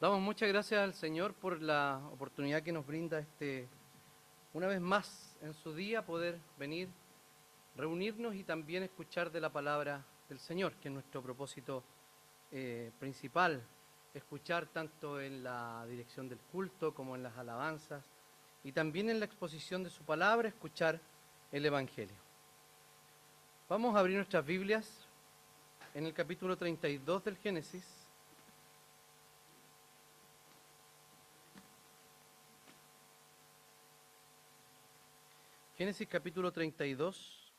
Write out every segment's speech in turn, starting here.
Damos muchas gracias al Señor por la oportunidad que nos brinda este, una vez más en su día, poder venir, reunirnos y también escuchar de la palabra del Señor, que es nuestro propósito eh, principal, escuchar tanto en la dirección del culto como en las alabanzas y también en la exposición de su palabra, escuchar el Evangelio. Vamos a abrir nuestras Biblias en el capítulo 32 del Génesis. Génesis capítulo 32.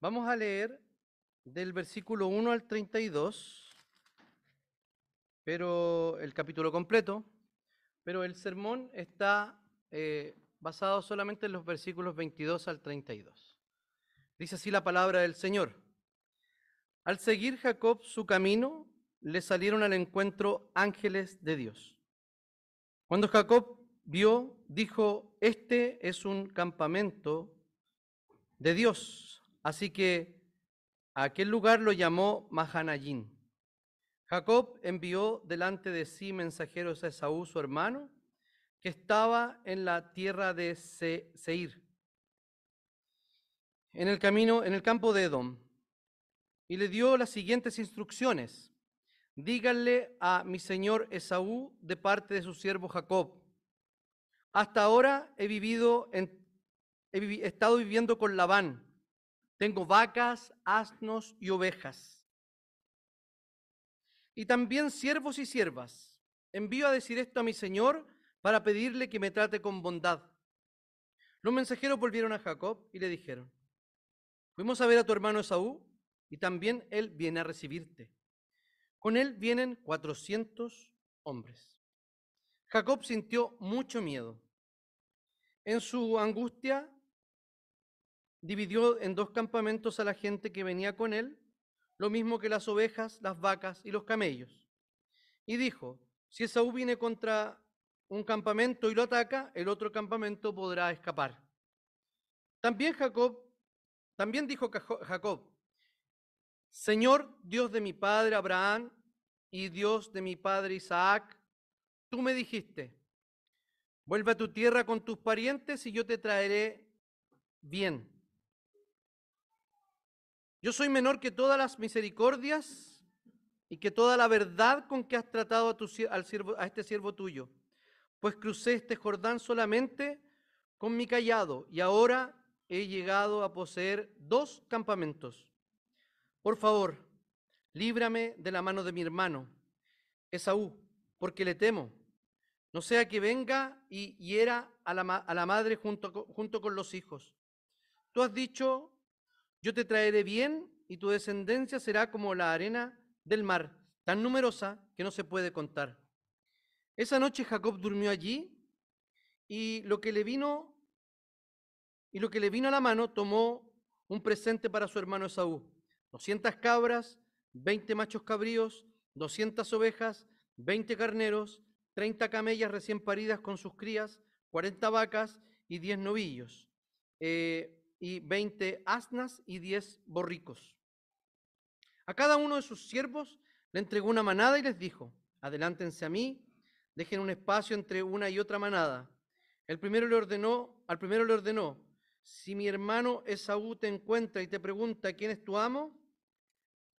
Vamos a leer del versículo 1 al 32, pero el capítulo completo, pero el sermón está eh, basado solamente en los versículos 22 al 32. Dice así la palabra del Señor. Al seguir Jacob su camino, le salieron al encuentro ángeles de Dios. Cuando Jacob vio, dijo, este es un campamento de Dios. Así que a aquel lugar lo llamó Mahanayín. Jacob envió delante de sí mensajeros a Esaú, su hermano, que estaba en la tierra de Seir, en el camino, en el campo de Edom, y le dio las siguientes instrucciones. Díganle a mi señor Esaú de parte de su siervo Jacob. Hasta ahora he vivido he estado viviendo con Labán. Tengo vacas, asnos y ovejas. Y también siervos y siervas. Envío a decir esto a mi señor para pedirle que me trate con bondad. Los mensajeros volvieron a Jacob y le dijeron, fuimos a ver a tu hermano Esaú y también él viene a recibirte. Con él vienen cuatrocientos hombres. Jacob sintió mucho miedo. En su angustia dividió en dos campamentos a la gente que venía con él, lo mismo que las ovejas, las vacas y los camellos. Y dijo, si Esaú viene contra un campamento y lo ataca, el otro campamento podrá escapar. También Jacob, también dijo Jacob, Señor Dios de mi padre Abraham y Dios de mi padre Isaac, tú me dijiste, vuelve a tu tierra con tus parientes y yo te traeré bien. Yo soy menor que todas las misericordias y que toda la verdad con que has tratado a, tu, al siervo, a este siervo tuyo pues crucé este Jordán solamente con mi callado y ahora he llegado a poseer dos campamentos. Por favor, líbrame de la mano de mi hermano, Esaú, porque le temo. No sea que venga y hiera a la, a la madre junto, junto con los hijos. Tú has dicho, yo te traeré bien y tu descendencia será como la arena del mar, tan numerosa que no se puede contar. Esa noche Jacob durmió allí y lo que le vino y lo que le vino a la mano tomó un presente para su hermano Esaú. 200 cabras, 20 machos cabríos, 200 ovejas, 20 carneros, 30 camellas recién paridas con sus crías, 40 vacas y 10 novillos, eh, y 20 asnas y 10 borricos. A cada uno de sus siervos le entregó una manada y les dijo, adelántense a mí dejen un espacio entre una y otra manada. El primero le ordenó, al primero le ordenó, si mi hermano Esaú te encuentra y te pregunta quién es tu amo,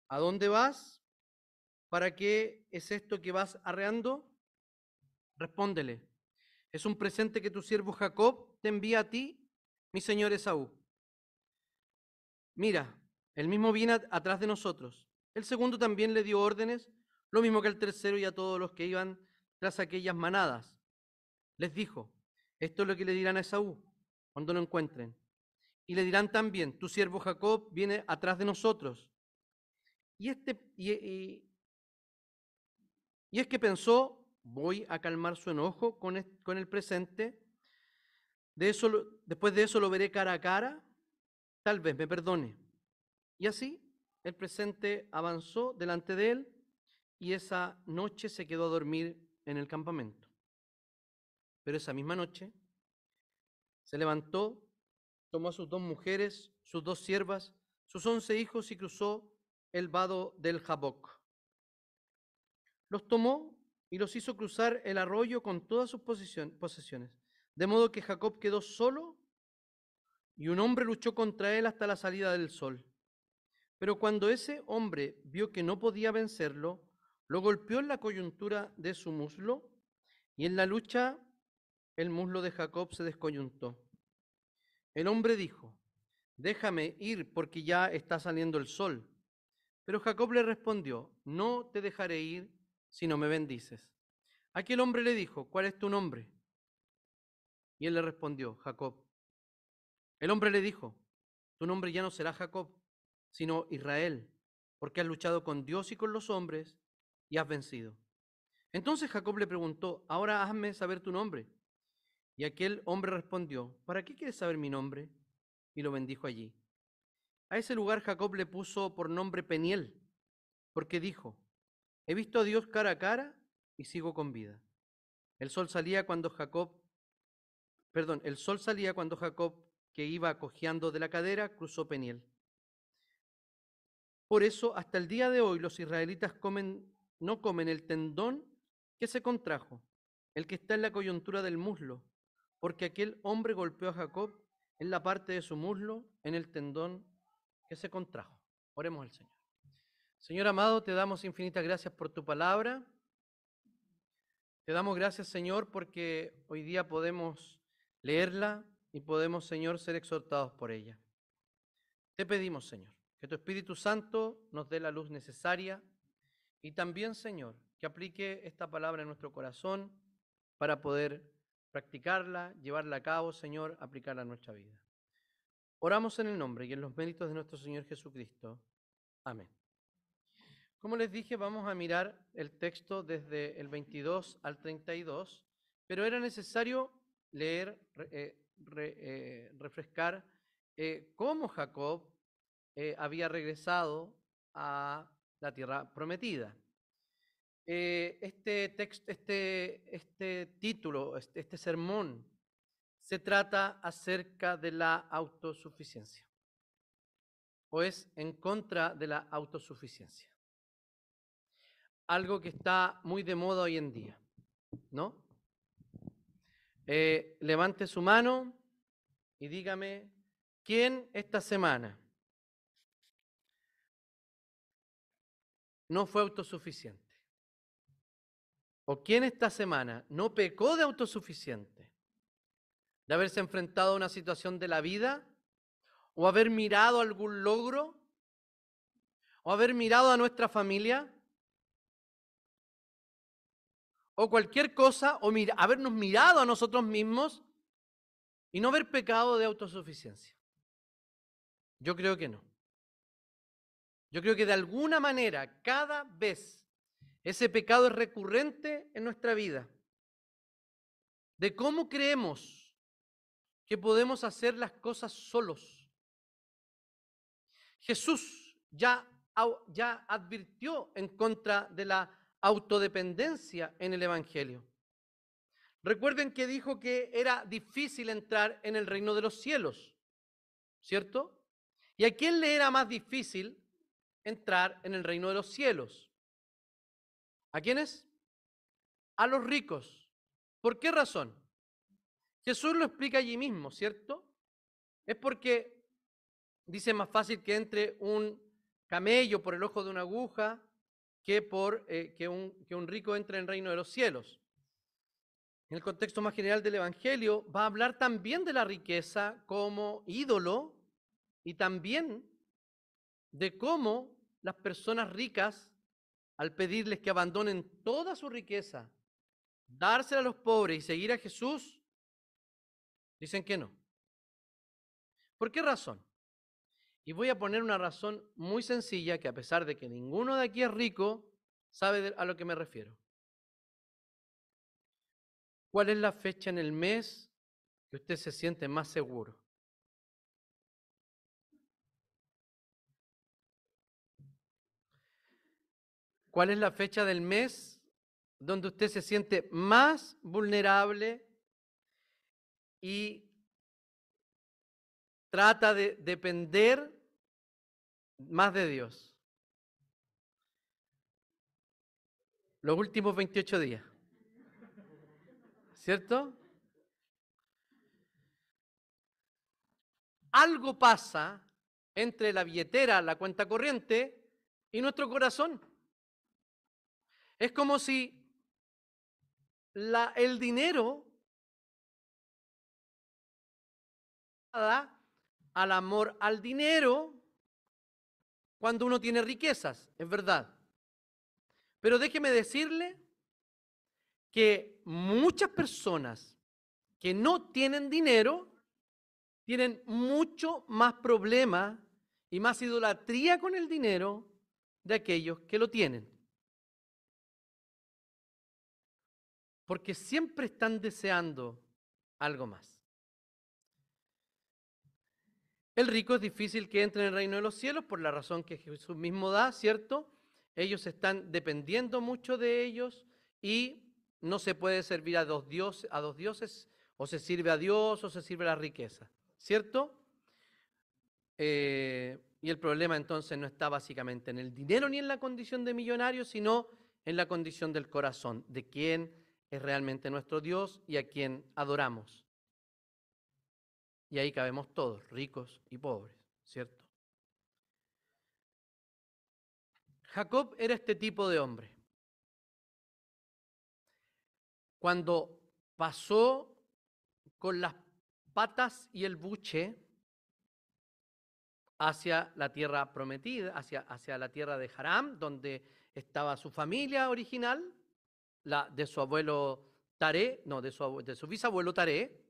¿a dónde vas? ¿Para qué es esto que vas arreando? Respóndele, es un presente que tu siervo Jacob te envía a ti, mi señor Esaú. Mira, el mismo viene atrás de nosotros. El segundo también le dio órdenes, lo mismo que el tercero y a todos los que iban tras aquellas manadas. Les dijo, esto es lo que le dirán a Esaú cuando lo encuentren. Y le dirán también, tu siervo Jacob viene atrás de nosotros. Y, este, y, es que pensó, voy a calmar su enojo con, con el presente. De eso, después de eso lo veré cara a cara. Tal vez me perdone. Y así el presente avanzó delante de él y esa noche se quedó a dormir en el campamento. Pero esa misma noche se levantó, tomó a sus dos mujeres, sus dos siervas, sus once hijos y cruzó el vado del Jaboc. Los tomó y los hizo cruzar el arroyo con todas sus posesiones, de modo que Jacob quedó solo y un hombre luchó contra él hasta la salida del sol. Pero cuando ese hombre vio que no podía vencerlo, lo golpeó en la coyuntura de su muslo y en la lucha el muslo de Jacob se descoyuntó. El hombre dijo, déjame ir porque ya está saliendo el sol. Pero Jacob le respondió, no te dejaré ir si no me bendices. Aquel hombre le dijo, ¿cuál es tu nombre? Y él le respondió, Jacob. El hombre le dijo, tu nombre ya no será Jacob, sino Israel, porque has luchado con Dios y con los hombres y has vencido. Entonces Jacob le preguntó, ahora hazme saber tu nombre. Y aquel hombre respondió, ¿para qué quieres saber mi nombre? Y lo bendijo allí. A ese lugar Jacob le puso por nombre Peniel, porque dijo, he visto a Dios cara a cara y sigo con vida. El sol salía cuando Jacob, perdón, el sol salía cuando Jacob, que iba cojeando de la cadera, cruzó Peniel. Por eso, hasta el día de hoy, los israelitas comen, no comen el tendón que se contrajo, el que está en la coyuntura del muslo, porque aquel hombre golpeó a Jacob en la parte de su muslo, en el tendón que se contrajo. Oremos al Señor. Señor amado, te damos infinitas gracias por tu palabra. Te damos gracias, Señor, porque hoy día podemos leerla y podemos, Señor, ser exhortados por ella. Te pedimos, Señor, que tu Espíritu Santo nos dé la luz necesaria y también, Señor, que aplique esta palabra en nuestro corazón para poder practicarla, llevarla a cabo, Señor, aplicarla a nuestra vida. Oramos en el nombre y en los méritos de nuestro Señor Jesucristo. Amén. Como les dije, vamos a mirar el texto desde el 22 al 32, pero era necesario leer, eh, eh, refrescar eh, cómo Jacob había regresado a la tierra prometida. Eh, este, texto, este, este título, este, este sermón, se trata acerca de la autosuficiencia o es en contra de la autosuficiencia. Algo que está muy de moda hoy en día, ¿no? Eh, levante su mano y dígame, ¿quién esta semana no fue autosuficiente? ¿O quién esta semana no pecó de autosuficiente? ¿De haberse enfrentado a una situación de la vida? ¿O haber mirado algún logro? ¿O haber mirado a nuestra familia? ¿O cualquier cosa? ¿O habernos mirado a nosotros mismos y no haber pecado de autosuficiencia? Yo creo que no. Yo creo que de alguna manera, cada vez ese pecado es recurrente en nuestra vida. De cómo creemos que podemos hacer las cosas solos. Jesús ya, ya advirtió en contra de la autodependencia en el Evangelio. Recuerden que dijo que era difícil entrar en el reino de los cielos, ¿cierto? ¿Y a quién le era más difícil entrar en el reino de los cielos? ¿A quiénes? A los ricos. ¿Por qué razón? Jesús lo explica allí mismo, ¿cierto? Es porque dice más fácil que entre un camello por el ojo de una aguja que, por, eh, que, un, que un rico entre en el reino de los cielos. En el contexto más general del Evangelio va a hablar también de la riqueza como ídolo y también de cómo las personas ricas al pedirles que abandonen toda su riqueza, dársela a los pobres y seguir a Jesús, dicen que no. ¿Por qué razón? Y voy a poner una razón muy sencilla que a pesar de que ninguno de aquí es rico, sabe a lo que me refiero. ¿Cuál es la fecha en el mes que usted se siente más seguro? ¿Cuál es la fecha del mes donde usted se siente más vulnerable y trata de depender más de Dios? Los últimos 28 días. ¿Cierto? Algo pasa entre la billetera, la cuenta corriente y nuestro corazón. Es como si el dinero al amor al dinero cuando uno tiene riquezas, es verdad. Pero déjeme decirle que muchas personas que no tienen dinero tienen mucho más problema y más idolatría con el dinero de aquellos que lo tienen. Porque siempre están deseando algo más. El rico es difícil que entre en el reino de los cielos por la razón que Jesús mismo da, ¿cierto? Ellos están dependiendo mucho de ellos y no se puede servir a dos, dioses, a dos dioses, o se sirve a Dios o se sirve a la riqueza, ¿cierto? Eh, y el problema entonces no está básicamente en el dinero ni en la condición de millonario, sino en la condición del corazón, de quién es realmente nuestro Dios y a quien adoramos. Y ahí cabemos todos, ricos y pobres, ¿cierto? Jacob era este tipo de hombre. Cuando pasó con las patas y el buche hacia la tierra prometida, hacia, hacia la tierra de Haram, donde estaba su familia original, la de su abuelo Taré, no, de su, de su bisabuelo Taré,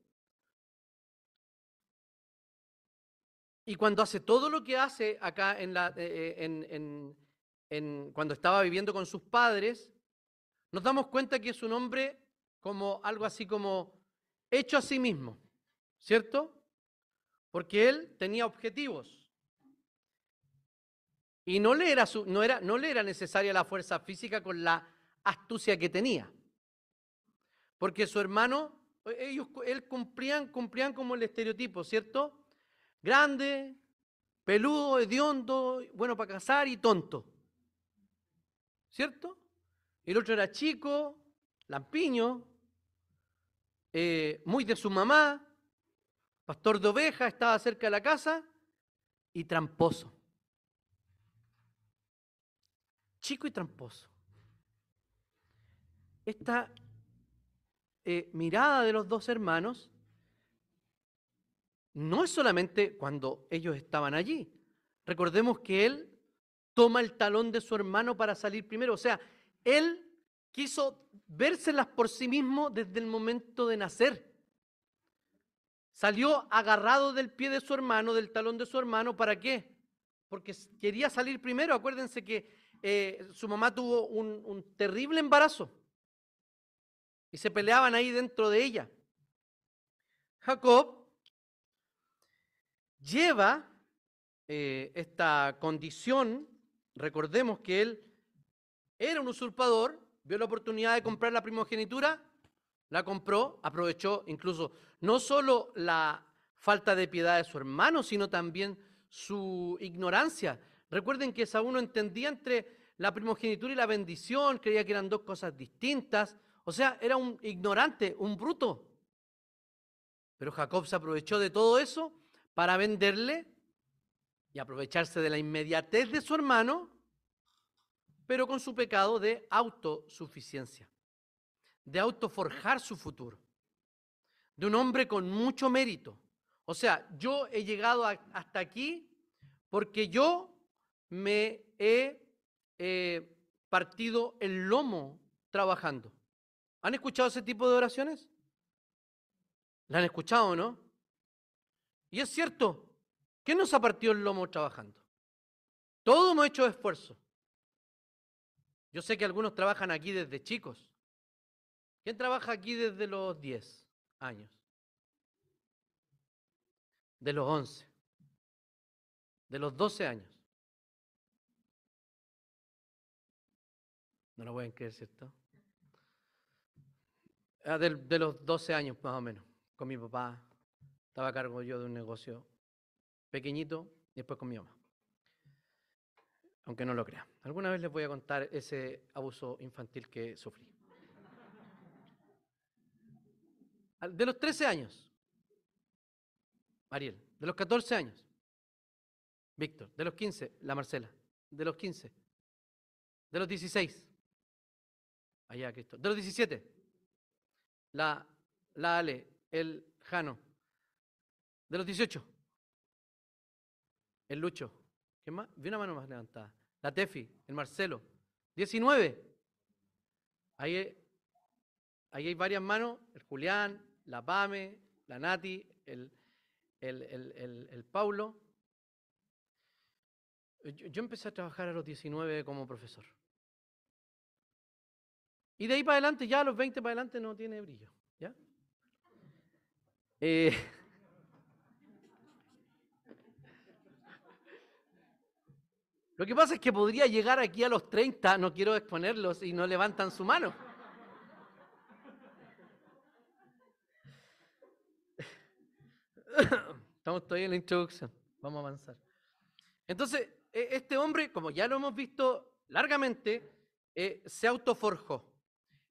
Y cuando hace todo lo que hace acá en la, eh, eh, en, cuando estaba viviendo con sus padres, nos damos cuenta que es un hombre como algo así como hecho a sí mismo, ¿cierto? Porque él tenía objetivos. Y no le era, no era, no le era necesaria la fuerza física con la astucia que tenía. Porque su hermano, ellos, él cumplían, cumplían como el estereotipo, ¿cierto? Grande, peludo, hediondo, bueno para casar y tonto. ¿Cierto? El otro era chico, lampiño, eh, muy de su mamá, pastor de ovejas, estaba cerca de la casa y tramposo. Chico y tramposo. Esta eh, mirada de los dos hermanos no es solamente cuando ellos estaban allí. Recordemos que él toma el talón de su hermano para salir primero. O sea, él quiso vérselas por sí mismo desde el momento de nacer. Salió agarrado del pie de su hermano, del talón de su hermano, ¿para qué? Porque quería salir primero. Acuérdense que eh, su mamá tuvo un, un terrible embarazo y se peleaban ahí dentro de ella. Jacob lleva eh, esta condición, recordemos que él era un usurpador, vio la oportunidad de comprar la primogenitura, la compró, aprovechó incluso no solo la falta de piedad de su hermano, sino también su ignorancia. Recuerden que Saúl no entendía entre la primogenitura y la bendición, creía que eran dos cosas distintas, o sea, era un ignorante, un bruto. Pero Jacob se aprovechó de todo eso para venderle y aprovecharse de la inmediatez de su hermano, pero con su pecado de autosuficiencia, de autoforjar su futuro, de un hombre con mucho mérito. O sea, yo he llegado hasta aquí porque yo me he eh, partido el lomo trabajando. ¿Han escuchado ese tipo de oraciones? ¿La han escuchado, no? Y es cierto, ¿quién nos ha partido el lomo trabajando? Todos hemos hecho esfuerzo. Yo sé que algunos trabajan aquí desde chicos. ¿Quién trabaja aquí desde los 10 años? De los 11. De los 12 años. No lo pueden creer, ¿cierto? Ah, de, de los 12 años más o menos, con mi papá, estaba a cargo yo de un negocio pequeñito y después con mi mamá. aunque no lo crean. Alguna vez les voy a contar ese abuso infantil que sufrí. De los 13 años, Mariel. De los 14 años, Víctor. De los 15, la Marcela. De los 15. De los 16, allá Cristo. De los 17, la, la Ale, el Jano. De los 18, el Lucho. ¿Qué más? Vi una mano más levantada. La Tefi, el Marcelo. 19. Ahí, ahí hay varias manos. El Julián, la Pame, la Nati, el, el, el, el Paulo. Yo, yo empecé a trabajar a los 19 como profesor. Y de ahí para adelante, ya a los 20 para adelante no tiene brillo. ¿ya? Eh, lo que pasa es que podría llegar aquí a los 30, no quiero exponerlos, y no levantan su mano. Estamos todavía en la introducción, vamos a avanzar. Entonces, e, este hombre, como ya lo hemos visto largamente, eh, se autoforjó.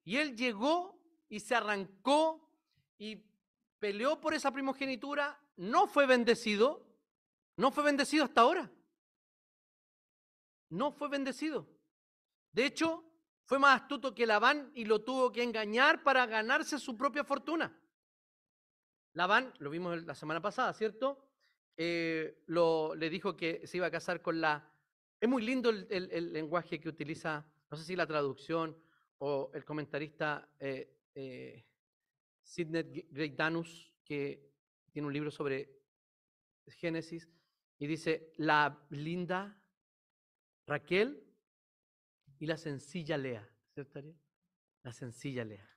Y él llegó y se arrancó y peleó por esa primogenitura, no fue bendecido, no fue bendecido hasta ahora. No fue bendecido. De hecho, fue más astuto que Labán y lo tuvo que engañar para ganarse su propia fortuna. Labán, lo vimos la semana pasada, ¿cierto? Eh, le dijo que se iba a casar con la... Es muy lindo el, el lenguaje que utiliza, no sé si la traducción o el comentarista eh, eh, Sidney Danus, que tiene un libro sobre Génesis, y dice, la linda Raquel y la sencilla Lea, ¿cierto? La sencilla Lea.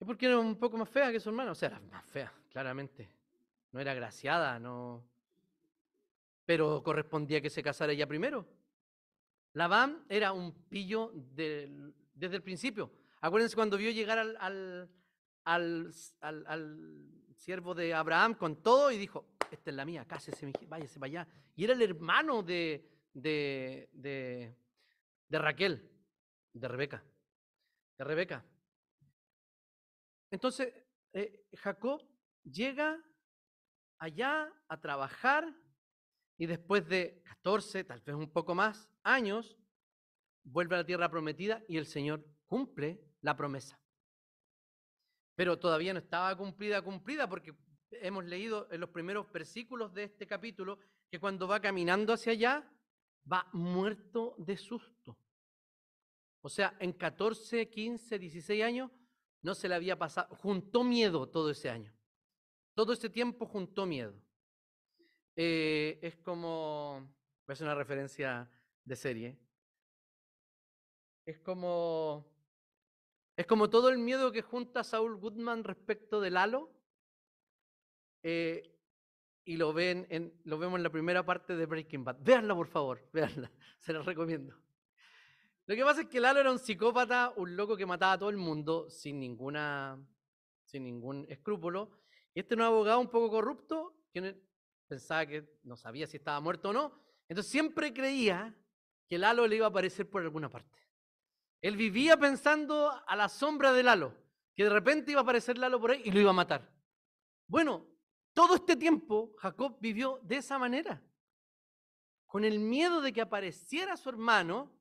¿Y por qué era un poco más fea que su hermana? O sea, era más fea, claramente. No era graciada, no. Pero correspondía que se casara ella primero. Labán era un pillo desde el principio. Acuérdense cuando vio llegar al, siervo de Abraham con todo y dijo, esta es la mía, cásese, váyase para allá. Y era el hermano de, Raquel, de Rebeca, de Rebeca. Entonces, eh, Jacob llega allá a trabajar y después de 14, tal vez un poco más, años, vuelve a la tierra prometida y el Señor cumple la promesa. Pero todavía no estaba cumplida, cumplida, porque hemos leído en los primeros versículos de este capítulo que cuando va caminando hacia allá, va muerto de susto. O sea, en 14, 15, 16 años no se le había pasado, juntó miedo todo ese año. Todo ese tiempo juntó miedo. Eh, es como, voy a hacer una referencia de serie. Es como, es como todo el miedo que junta Saul Goodman respecto del halo. Eh, y lo, ven en, lo vemos en la primera parte de Breaking Bad. Véanla, por favor, véanla, se la recomiendo. Lo que pasa es que Lalo era un psicópata, un loco que mataba a todo el mundo sin ninguna, sin ningún escrúpulo. Y este no abogado un poco corrupto, que pensaba que no sabía si estaba muerto o no. Entonces siempre creía que Lalo le iba a aparecer por alguna parte. Él vivía pensando a la sombra de Lalo, que de repente iba a aparecer Lalo por ahí y lo iba a matar. Bueno, todo este tiempo Jacob vivió de esa manera, con el miedo de que apareciera su hermano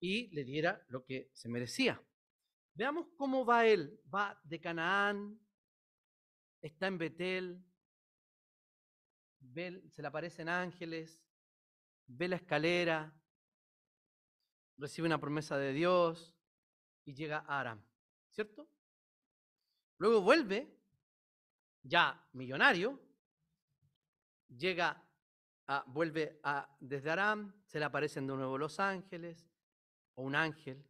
y le diera lo que se merecía. Veamos cómo va él. Va de Canaán, está en Betel, se le aparecen ángeles, ve la escalera, recibe una promesa de Dios y llega a Aram, ¿cierto? Luego vuelve, ya millonario, llega vuelve a, desde Aram, se le aparecen de nuevo los ángeles, o un ángel,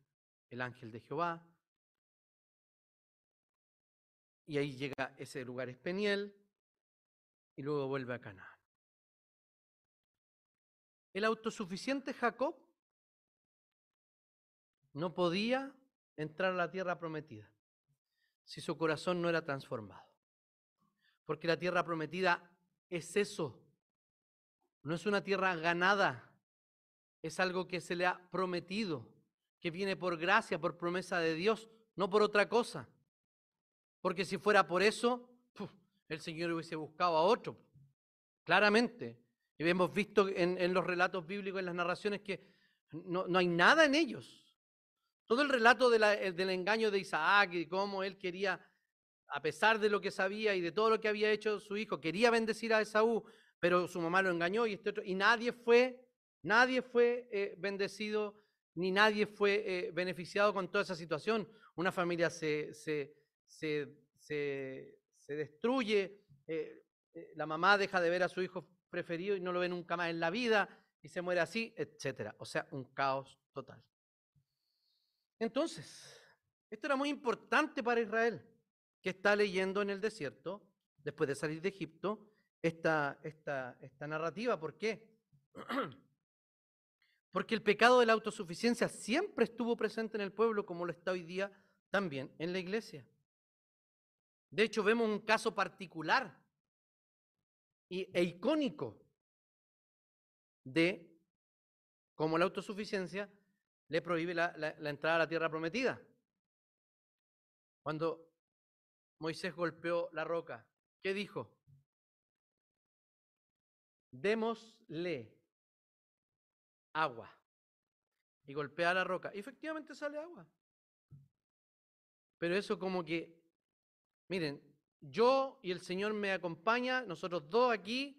el ángel de Jehová, y ahí llega ese lugar es Peniel, y luego vuelve a Canaán. El autosuficiente Jacob no podía entrar a la tierra prometida si su corazón no era transformado. Porque la tierra prometida es eso. no es una tierra ganada, es algo que se le ha prometido, que viene por gracia, por promesa de Dios, no por otra cosa. Porque si fuera por eso, el Señor hubiese buscado a otro, claramente. Y hemos visto en, los relatos bíblicos, en las narraciones, que no, hay nada en ellos. Todo el relato del engaño de Isaac y cómo él quería, a pesar de lo que sabía y de todo lo que había hecho su hijo, quería bendecir a Esaú, pero su mamá lo engañó y este otro, y nadie fue, nadie fue eh, bendecido ni nadie fue eh, beneficiado con toda esa situación. Una familia se, se, destruye, eh, la mamá deja de ver a su hijo preferido y no lo ve nunca más en la vida y se muere así, etc. O sea, un caos total. Entonces, esto era muy importante para Israel, que está leyendo en el desierto, después de salir de Egipto, esta, esta, esta narrativa. ¿Por qué? Porque el pecado de la autosuficiencia siempre estuvo presente en el pueblo como lo está hoy día también en la iglesia. De hecho, vemos un caso particular e icónico de cómo la autosuficiencia le prohíbe la, entrada a la tierra prometida. Cuando Moisés golpeó la roca, ¿qué dijo? Démosle agua. Y golpea la roca. Y efectivamente sale agua. Pero eso como que, miren, yo y el Señor me acompaña, nosotros dos aquí,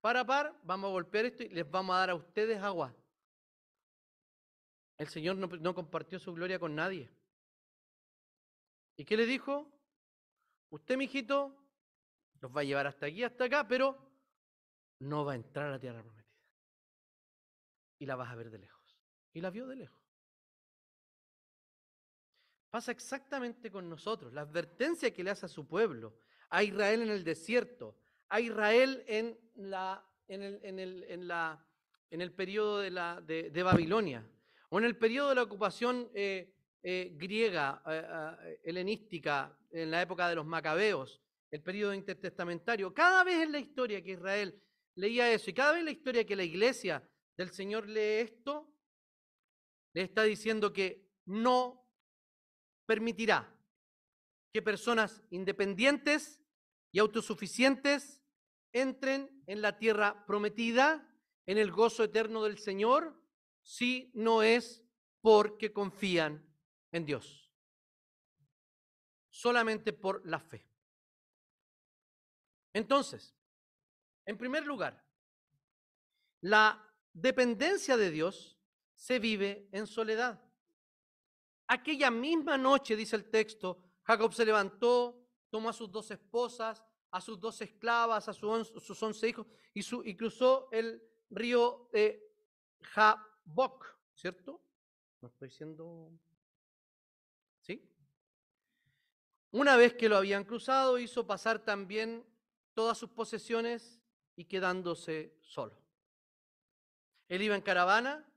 para par, vamos a golpear esto y les vamos a dar a ustedes agua. El Señor no, no compartió su gloria con nadie. ¿Y qué le dijo? Usted, mijito, los va a llevar hasta aquí, hasta acá, pero no va a entrar a la tierra prometida y la vas a ver de lejos. Y la vio de lejos. Pasa exactamente con nosotros. La advertencia que le hace a su pueblo, a Israel en el desierto, a Israel en, el, periodo de, Babilonia, o en el periodo de la ocupación eh, eh, griega, eh, helenística, en la época de los macabeos, el periodo intertestamentario. Cada vez en la historia que Israel leía eso, y cada vez en la historia que la iglesia el Señor lee esto, le está diciendo que no permitirá que personas independientes y autosuficientes entren en la tierra prometida, en el gozo eterno del Señor, si no es porque confían en Dios. Solamente por la fe. Entonces, en primer lugar, la dependencia de Dios se vive en soledad. Aquella misma noche, dice el texto, Jacob se levantó, tomó a sus dos esposas, a sus dos esclavas, a sus once hijos y, cruzó el río de Jabok, ¿cierto? No estoy diciendo... ¿Sí? Una vez que lo habían cruzado, hizo pasar también todas sus posesiones y quedándose solo. Él iba en caravana,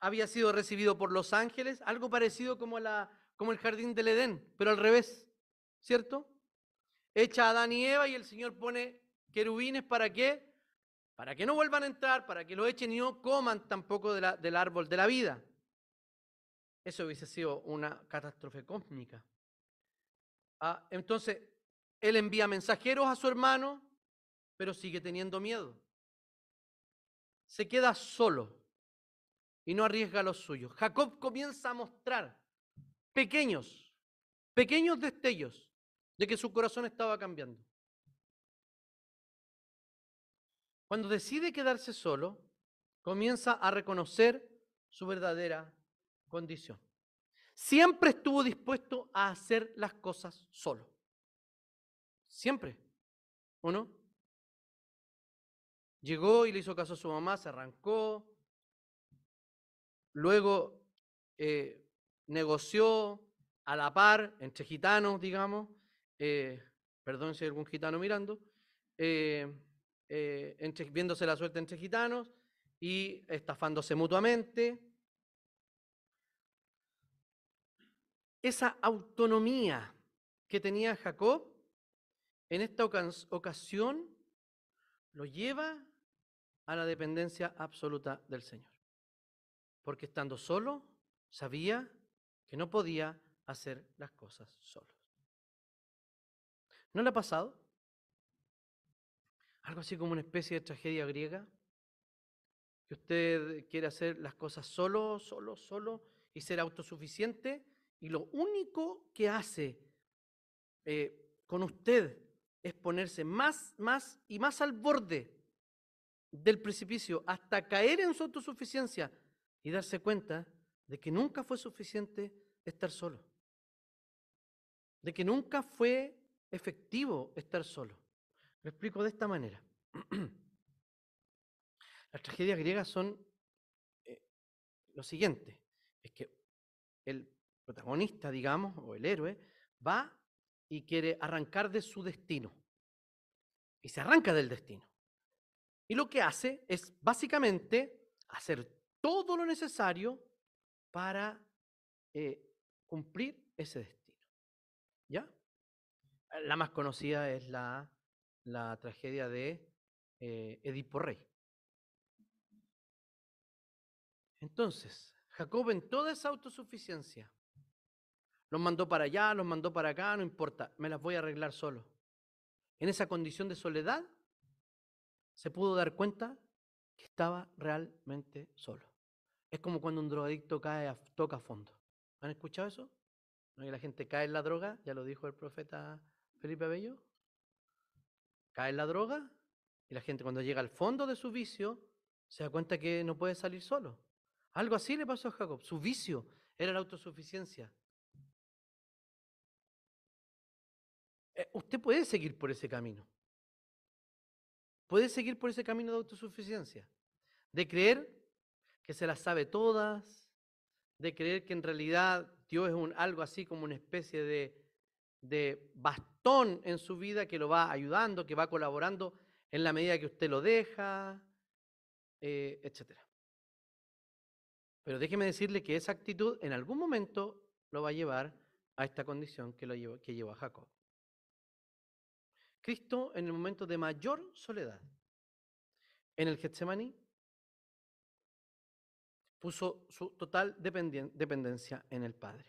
había sido recibido por los ángeles, algo parecido como, el jardín del Edén, pero al revés, ¿cierto? Echa a Adán y Eva y el Señor pone querubines para qué? Para que no vuelvan a entrar, para que lo echen y no coman tampoco del árbol de la vida. Eso hubiese sido una catástrofe cósmica. Ah, entonces, él envía mensajeros a su hermano, pero sigue teniendo miedo se queda solo y no arriesga los suyos. Jacob comienza a mostrar pequeños, pequeños destellos de que su corazón estaba cambiando. Cuando decide quedarse solo, comienza a reconocer su verdadera condición. Siempre estuvo dispuesto a hacer las cosas solo. Siempre. ¿O no? Llegó y le hizo caso a su mamá, se arrancó. Luego eh, negoció a la par entre gitanos, digamos. Eh, perdón si hay algún gitano mirando. Eh, viéndose la suerte entre gitanos y estafándose mutuamente. Esa autonomía que tenía Jacob en esta ocasión lo lleva a la dependencia absoluta del Señor. Porque estando solo, sabía que no podía hacer las cosas solo. ¿No le ha pasado? Algo así como una especie de tragedia griega. Que usted quiere hacer las cosas solo, solo, solo y ser autosuficiente. Y lo único que hace eh, con usted es ponerse más, más y más al borde del precipicio hasta caer en su autosuficiencia y darse cuenta de que nunca fue suficiente estar solo. De que nunca fue efectivo estar solo. Lo explico de esta manera. Las tragedias griegas son eh, lo siguiente, es que el protagonista, digamos, o el héroe, va y quiere arrancar de su destino. Y se arranca del destino. Y lo que hace es básicamente hacer todo lo necesario para eh, cumplir ese destino. ¿Ya? La más conocida es la, la tragedia de eh, Edipo Rey. Entonces, Jacob en toda esa autosuficiencia, los mandó para allá, los mandó para acá, no importa, me las voy a arreglar solo. En esa condición de soledad, se pudo dar cuenta que estaba realmente solo. Es como cuando un drogadicto cae toca a fondo. ¿Han escuchado eso? La gente cae en la droga, ya lo dijo el profeta Felipe Bello. Cae en la droga y la gente cuando llega al fondo de su vicio se da cuenta que no puede salir solo. Algo así le pasó a Jacob. Su vicio era la autosuficiencia. Eh, usted puede seguir por ese camino. Puedes seguir por ese camino de autosuficiencia, de creer que se las sabe todas, de creer que en realidad Dios es un, algo así como una especie de, de bastón en su vida que lo va ayudando, que va colaborando en la medida que usted lo deja, eh, etc. Pero déjeme decirle que esa actitud en algún momento lo va a llevar a esta condición que, lo llevó, que llevó a Jacob. Cristo en el momento de mayor soledad, en el Getsemaní, puso su total dependencia en el Padre.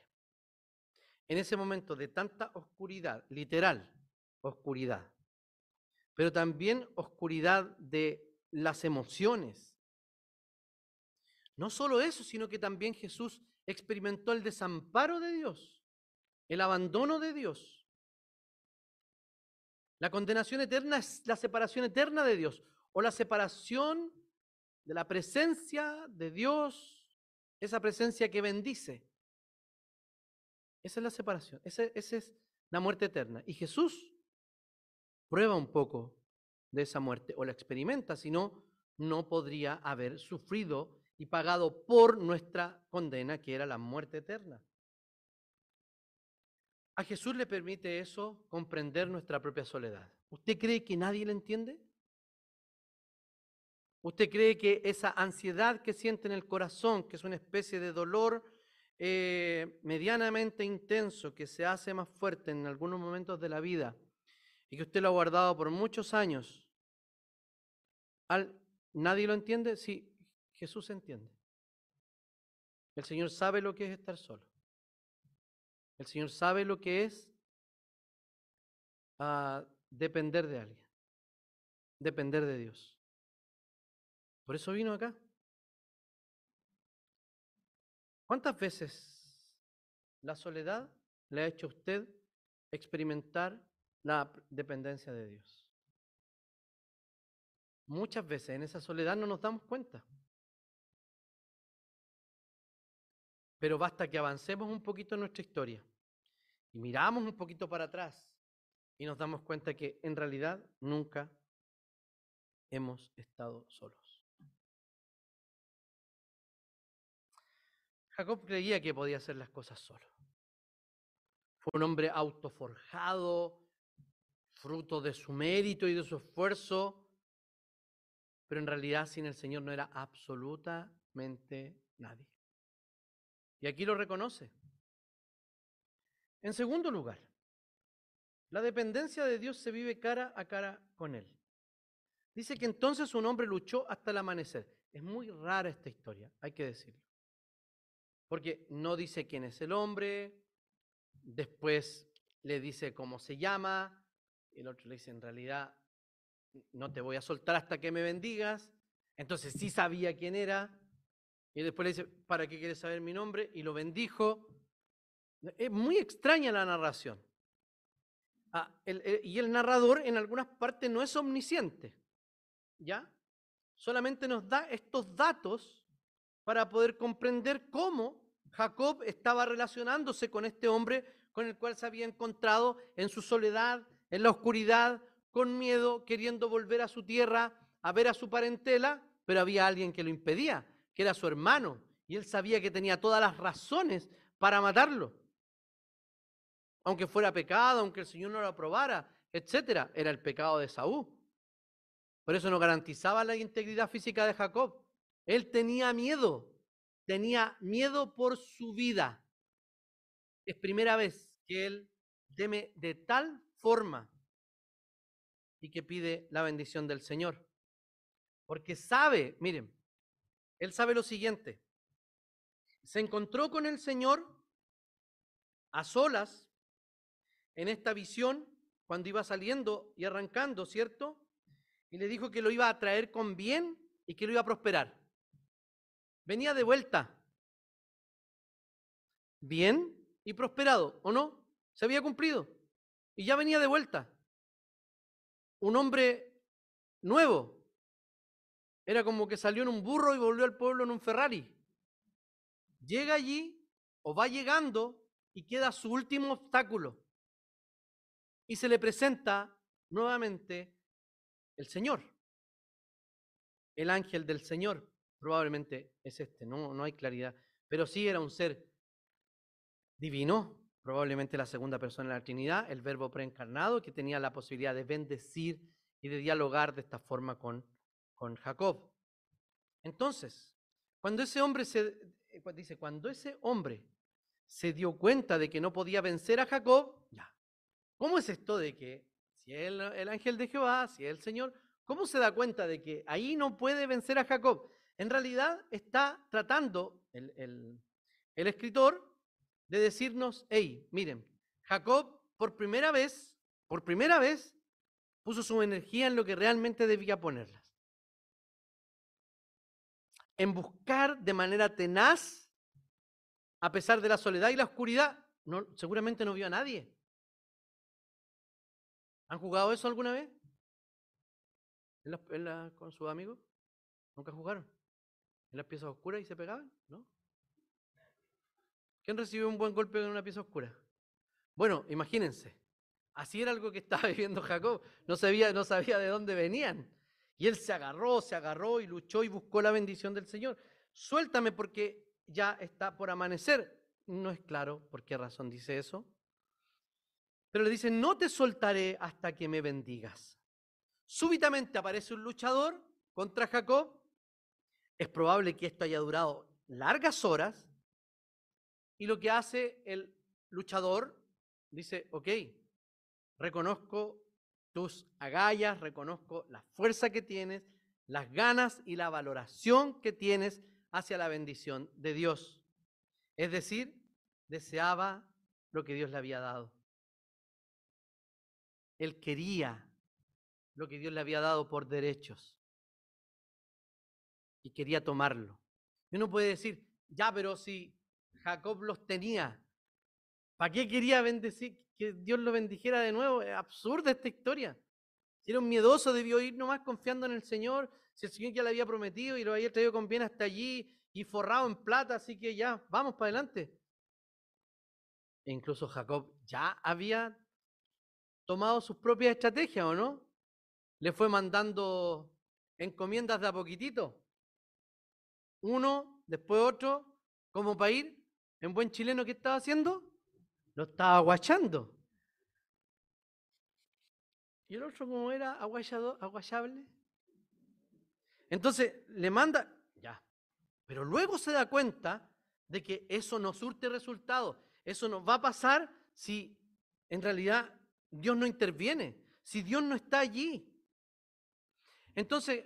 En ese momento de tanta oscuridad, literal, oscuridad, pero también oscuridad de las emociones. No solo eso, sino que también Jesús experimentó el desamparo de Dios, el abandono de Dios. La condenación eterna es la separación eterna de Dios o la separación de la presencia de Dios, esa presencia que bendice. Esa es la separación, esa, es la muerte eterna. Y Jesús prueba un poco de esa muerte o la experimenta, si no, no podría haber sufrido y pagado por nuestra condena, que era la muerte eterna. A Jesús le permite eso comprender nuestra propia soledad. ¿Usted cree que nadie le entiende? ¿Usted cree que esa ansiedad que siente en el corazón, que es una especie de dolor eh, medianamente intenso, que se hace más fuerte en algunos momentos de la vida y que usted lo ha guardado por muchos años, ¿nadie lo entiende? Sí, Jesús entiende. El Señor sabe lo que es estar solo. El Señor sabe lo que es ah, depender de alguien, depender de Dios. Por eso vino acá. ¿Cuántas veces la soledad le ha hecho a usted experimentar la dependencia de Dios? Muchas veces en esa soledad no nos damos cuenta. Pero basta que avancemos un poquito en nuestra historia y miramos un poquito para atrás y nos damos cuenta que en realidad nunca hemos estado solos. Jacob creía que podía hacer las cosas solo. Fue un hombre autoforjado, fruto de su mérito y de su esfuerzo, pero en realidad sin el Señor no era absolutamente nadie. Y aquí lo reconoce. En segundo lugar, la dependencia de Dios se vive cara a cara con Él. Dice que entonces un hombre luchó hasta el amanecer. Es muy rara esta historia, hay que decirlo. Porque no dice quién es el hombre, después le dice cómo se llama, y el otro le dice, en realidad, no te voy a soltar hasta que me bendigas. Entonces sí sabía quién era, y después le dice, ¿para qué quieres saber mi nombre? Y lo bendijo. Es muy extraña la narración. Ah, y el narrador en algunas partes no es omnisciente. ¿Ya? Solamente nos da estos datos para poder comprender cómo Jacob estaba relacionándose con este hombre con el cual se había encontrado en su soledad, en la oscuridad, con miedo, queriendo volver a su tierra, a ver a su parentela, pero había alguien que lo impedía, que era su hermano, y él sabía que tenía todas las razones para matarlo. Aunque fuera pecado, aunque el Señor no lo aprobara, etcétera, era el pecado de Saúl. Por eso no garantizaba la integridad física de Jacob. Él tenía miedo, tenía miedo por su vida. Es primera vez que él teme de tal forma y que pide la bendición del Señor. Porque sabe, miren, él sabe lo siguiente. Se encontró con el Señor a solas en esta visión cuando iba saliendo y arrancando, ¿cierto? Y le dijo que lo iba a traer con bien y que lo iba a prosperar. Venía de vuelta. Bien y prosperado, ¿o no? Se había cumplido. Y ya venía de vuelta. Un hombre nuevo. Era como que salió en un burro y volvió al pueblo en un Ferrari. Llega allí o va llegando y queda su último obstáculo. Y se le presenta nuevamente el Señor. El ángel del Señor. Probablemente es este, no, no hay claridad. Pero sí era un ser divino, probablemente la segunda persona de la Trinidad, el verbo preencarnado, que tenía la posibilidad de bendecir y de dialogar de esta forma con, con Jacob. Entonces, cuando ese hombre se eh, dice, cuando ese hombre se dio cuenta de que no podía vencer a Jacob. ¿Cómo es esto de que si es el, ángel de Jehová, si es el Señor, cómo se da cuenta de que ahí no puede vencer a Jacob? En realidad está tratando el, el escritor de decirnos, hey, miren, Jacob por primera vez, por primera vez, puso su energía en lo que realmente debía ponerlas. En buscar de manera tenaz, a pesar de la soledad y la oscuridad, seguramente no vio a nadie. ¿Han jugado eso alguna vez? ¿con sus amigos? ¿Nunca jugaron? ¿En las piezas oscuras y se pegaban? ¿No? ¿Quién recibió un buen golpe en una pieza oscura? Bueno, imagínense. Así era algo que estaba viviendo Jacob. No sabía, no sabía de dónde venían. Y él se agarró, se agarró y luchó y buscó la bendición del Señor. Suéltame porque ya está por amanecer. No es claro por qué razón dice eso. Pero le dice, no te soltaré hasta que me bendigas. Súbitamente aparece un luchador contra Jacob. Es probable que esto haya durado largas horas y lo que hace el luchador, dice, ok, reconozco tus agallas, reconozco la fuerza que tienes, las ganas y la valoración que tienes hacia la bendición de Dios. Es decir, deseaba lo que Dios le había dado. Él quería lo que Dios le había dado por derechos y quería tomarlo. Uno puede decir, ya, pero si Jacob los tenía. ¿Para qué quería bendecir, que Dios lo bendijera de nuevo? Es absurda esta historia. Si era un miedoso, debió ir nomás confiando en el Señor. Si el Señor ya le había prometido y lo había traído con bien hasta allí y forrado en plata, así que ya, vamos para adelante. E incluso Jacob ya había tomado sus propias estrategias, ¿o no? Le fue mandando encomiendas de a poquitito. Uno, después otro, como para ir en buen chileno, ¿qué estaba haciendo? Lo estaba aguachando. ¿Y el otro cómo era aguachado, aguachable? Entonces le manda, ya, pero luego se da cuenta de que eso no surte resultado. Eso no va a pasar si en realidad Dios no interviene, si Dios no está allí. Entonces,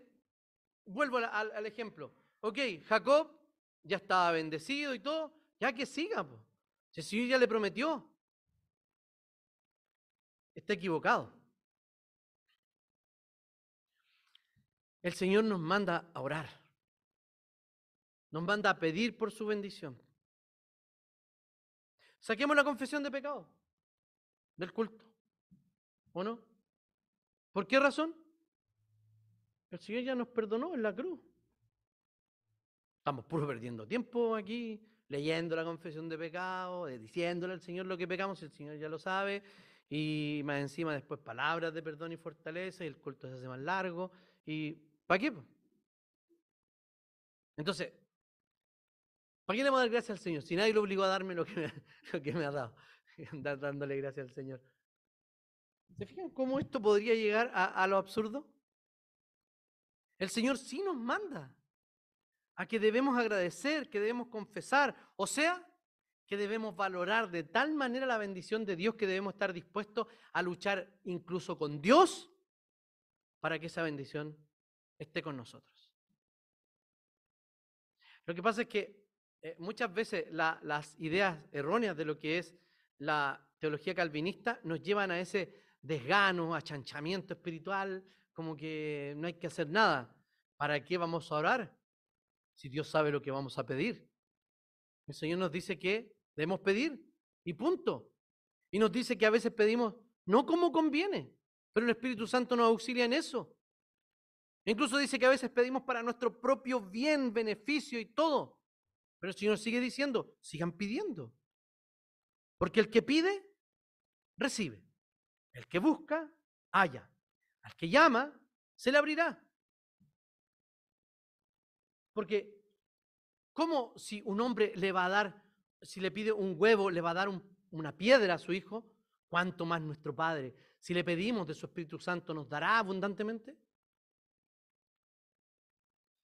vuelvo al ejemplo. Ok, Jacob ya estaba bendecido y todo, ya que siga, po. Si el Señor ya le prometió. Está equivocado. El Señor nos manda a orar. Nos manda a pedir por su bendición. Saquemos la confesión de pecado del culto. ¿O no? ¿Por qué razón? El Señor ya nos perdonó en la cruz. Estamos puro perdiendo tiempo aquí, leyendo la confesión de pecado, eh, diciéndole al Señor lo que pecamos, el Señor ya lo sabe, y más encima después palabras de perdón y fortaleza, y el culto se hace más largo, y ¿para qué? Entonces, ¿para qué le vamos a dar gracias al Señor? Si nadie lo obligó a darme lo que me, lo ha dado, andar dándole gracias al Señor. ¿Se fijan cómo esto podría llegar a lo absurdo? El Señor sí nos manda a que debemos agradecer, que debemos confesar, o sea, que debemos valorar de tal manera la bendición de Dios que debemos estar dispuestos a luchar incluso con Dios para que esa bendición esté con nosotros. Lo que pasa es que eh, muchas veces la- las ideas erróneas de lo que es la teología calvinista nos llevan a ese desgano, achanchamiento espiritual, como que no hay que hacer nada. ¿Para qué vamos a orar? Si Dios sabe lo que vamos a pedir. El Señor nos dice que debemos pedir y punto. Y nos dice que a veces pedimos no como conviene, pero el Espíritu Santo nos auxilia en eso. Incluso dice que a veces pedimos para nuestro propio bien, beneficio y todo. Pero el Señor sigue diciendo, sigan pidiendo. Porque el que pide, recibe. El que busca, halla. Al que llama, se le abrirá. Porque, ¿cómo si un hombre le va a dar, si le pide un huevo, le va a dar un- una piedra a su hijo? ¿Cuánto más nuestro Padre? Si le pedimos de su Espíritu Santo, ¿nos dará abundantemente?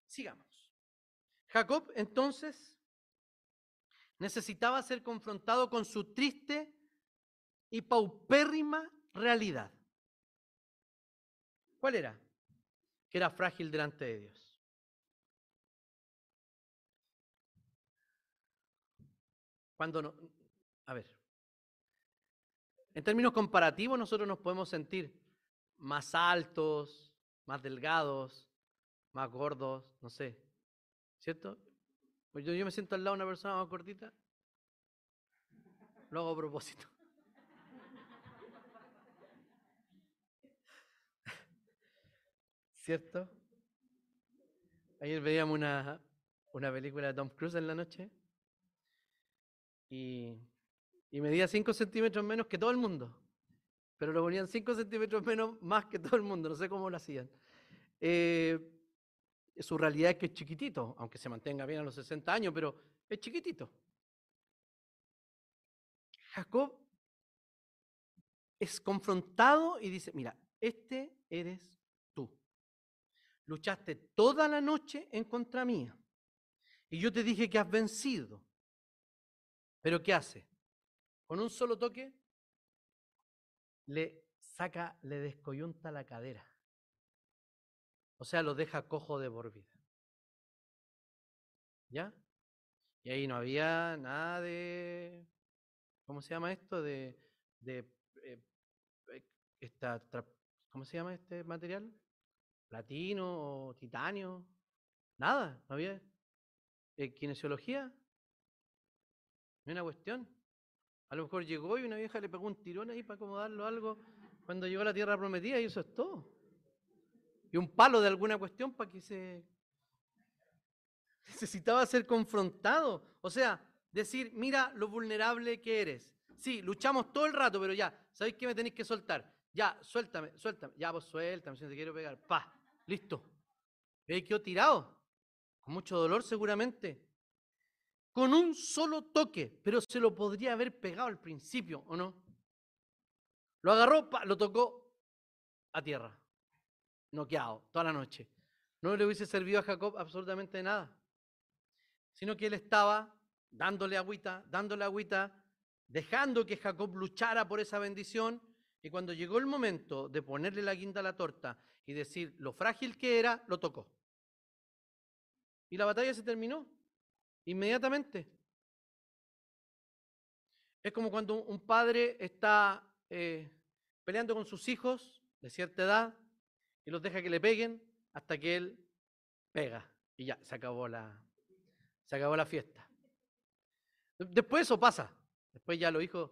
Sigamos. Jacob entonces necesitaba ser confrontado con su triste y paupérrima realidad. ¿Cuál era? Que era frágil delante de Dios. Cuando no, a ver, en términos comparativos nosotros nos podemos sentir más altos, más delgados, más gordos, no sé, ¿cierto? Pues yo, yo me siento al lado de una persona más gordita, lo hago a propósito. ¿Cierto? Ayer veíamos una, una película de Tom Cruise en la noche y, y medía 5 centímetros menos que todo el mundo, pero lo ponían 5 centímetros menos más que todo el mundo, no sé cómo lo hacían. Eh, su realidad es que es chiquitito, aunque se mantenga bien a los 60 años, pero es chiquitito. Jacob es confrontado y dice, mira, este eres tú. Luchaste toda la noche en contra mía. Y yo te dije que has vencido. Pero ¿qué hace? Con un solo toque le saca, le descoyunta la cadera. O sea, lo deja cojo de por vida. ¿Ya? Y ahí no había nada de, ¿cómo se llama esto? De, de eh, eh, ¿cómo se llama este material? Platino o titanio. Nada, no había. Eh, kinesiología. Ni una cuestión. A lo mejor llegó y una vieja le pegó un tirón ahí para acomodarlo algo cuando llegó a la tierra prometida y eso es todo. Y un palo de alguna cuestión para que se... Necesitaba ser confrontado. O sea, decir, mira lo vulnerable que eres. Sí, luchamos todo el rato, pero ya, ¿sabéis qué me tenéis que soltar? Ya, suéltame, suéltame. Ya, pues suéltame, si no te quiero pegar. Pa, listo. Y ahí quedó tirado. Con mucho dolor seguramente. Con un solo toque, pero se lo podría haber pegado al principio, ¿o no? Lo agarró, lo tocó a tierra. Noqueado, toda la noche. No le hubiese servido a Jacob absolutamente de nada. Sino que él estaba dándole agüita, dándole agüita, dejando que Jacob luchara por esa bendición. Y cuando llegó el momento de ponerle la guinda a la torta y decir lo frágil que era, lo tocó. Y la batalla se terminó inmediatamente. Es como cuando un padre está eh, peleando con sus hijos de cierta edad y los deja que le peguen hasta que él pega y ya, se acabó la, se acabó la fiesta. Después eso pasa. Después ya los hijos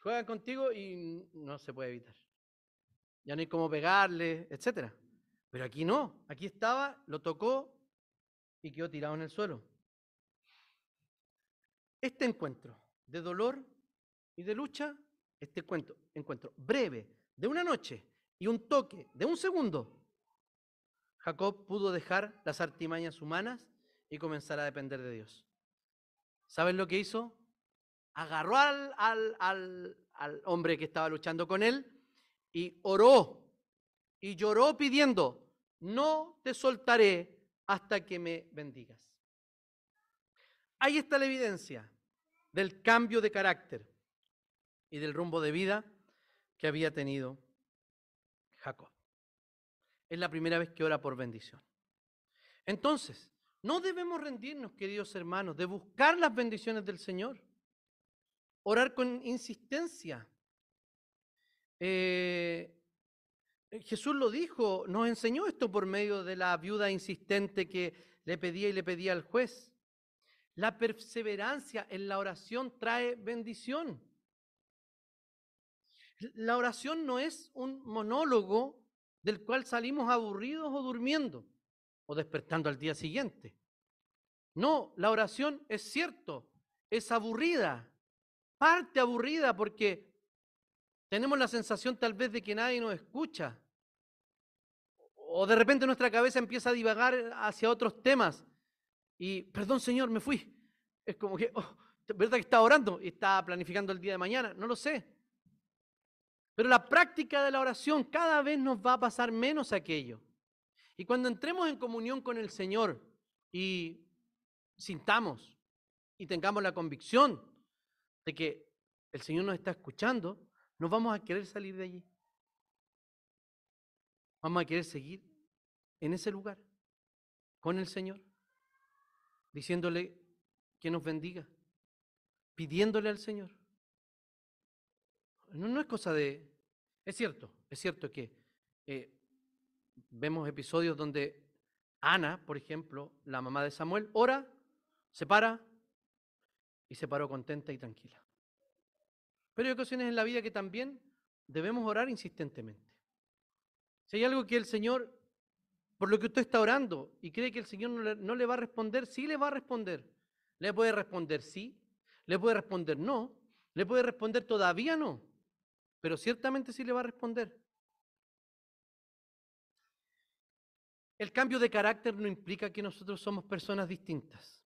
juegan contigo y no se puede evitar. Ya no hay cómo pegarle, etc. Pero aquí no. Aquí estaba, lo tocó y quedó tirado en el suelo. Este encuentro de dolor y de lucha, este encuentro, breve de una noche y un toque de un segundo, Jacob pudo dejar las artimañas humanas y comenzar a depender de Dios. ¿Saben lo que hizo? Agarró al hombre que estaba luchando con él y oró y lloró pidiendo, no te soltaré hasta que me bendigas. Ahí está la evidencia del cambio de carácter y del rumbo de vida que había tenido Jacob. Es la primera vez que ora por bendición. Entonces, no debemos rendirnos, queridos hermanos, de buscar las bendiciones del Señor. Orar con insistencia. Eh, Jesús lo dijo, nos enseñó esto por medio de la viuda insistente que le pedía y le pedía al juez. La perseverancia en la oración trae bendición. La oración no es un monólogo del cual salimos aburridos o durmiendo o despertando al día siguiente. No, la oración es cierto, es aburrida, parte aburrida porque tenemos la sensación tal vez de que nadie nos escucha. O de repente nuestra cabeza empieza a divagar hacia otros temas y, perdón Señor, me fui. Es como que, oh, ¿verdad que estaba orando y estaba planificando el día de mañana? No lo sé. Pero la práctica de la oración cada vez nos va a pasar menos aquello. Y cuando entremos en comunión con el Señor y sintamos y tengamos la convicción de que el Señor nos está escuchando, nos vamos a querer salir de allí. Vamos a querer seguir en ese lugar con el Señor diciéndole que nos bendiga, pidiéndole al Señor. No, es cosa de... Es cierto, es cierto que eh, vemos episodios donde Ana, por ejemplo, la mamá de Samuel, ora, se para y se paró contenta y tranquila. Pero hay ocasiones en la vida que también debemos orar insistentemente. Si hay algo que el Señor por lo que usted está orando y cree que el Señor no le, va a responder, sí le va a responder. Le puede responder sí, le puede responder no, le puede responder todavía no, pero ciertamente sí le va a responder. El cambio de carácter no implica que nosotros somos personas distintas.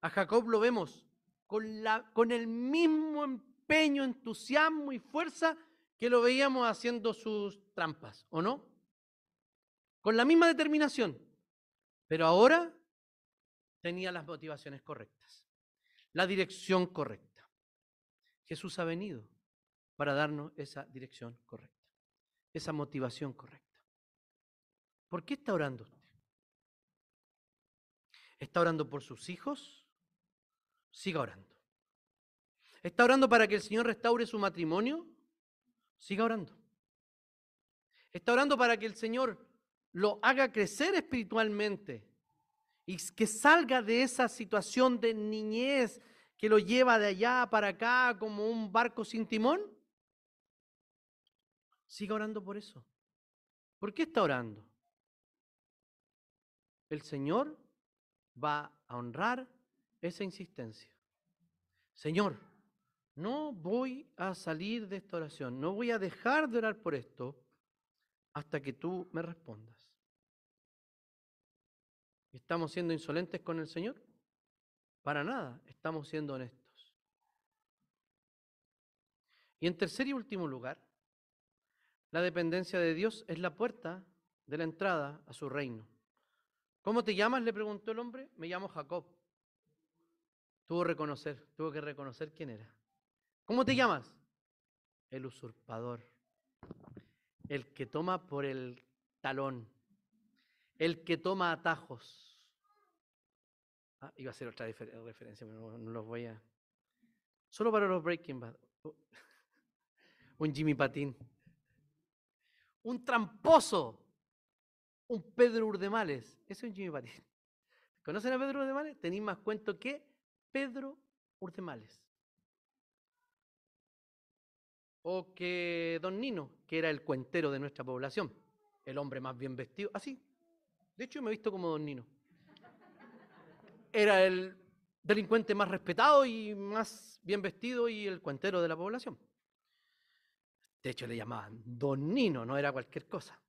A Jacob lo vemos con, la, con el mismo empeño, entusiasmo y fuerza que lo veíamos haciendo sus trampas, ¿o no? Con la misma determinación, pero ahora tenía las motivaciones correctas, la dirección correcta. Jesús ha venido para darnos esa dirección correcta, esa motivación correcta. ¿Por qué está orando usted? ¿Está orando por sus hijos? Siga orando. ¿Está orando para que el Señor restaure su matrimonio? Siga orando. ¿Está orando para que el Señor lo haga crecer espiritualmente y que salga de esa situación de niñez que lo lleva de allá para acá como un barco sin timón? Siga orando por eso. ¿Por qué está orando? El Señor va a honrar esa insistencia. Señor, no voy a salir de esta oración, no voy a dejar de orar por esto hasta que tú me respondas. ¿Estamos siendo insolentes con el Señor? Para nada, estamos siendo honestos. Y en tercer y último lugar, la dependencia de Dios es la puerta de la entrada a su reino. ¿Cómo te llamas? le preguntó el hombre. Me llamo Jacob. Tuvo que reconocer, tuvo que reconocer quién era. ¿Cómo te llamas? El usurpador. el que toma por el talón, el que toma atajos. Ah, iba a ser otra referencia, pero no, los voy a... Solo para los Breaking Bad. Un Jimmy Patín. Un tramposo. Un Pedro Urdemales. Ese es un Jimmy Patín. ¿Conocen a Pedro Urdemales? Tenéis más cuento que Pedro Urdemales. O que Don Nino, que era el cuentero de nuestra población. El hombre más bien vestido. Así. de hecho, me he visto como Don Nino. Era el delincuente más respetado y más bien vestido y el cuentero de la población. De hecho, le llamaban Don Nino, no era cualquier cosa.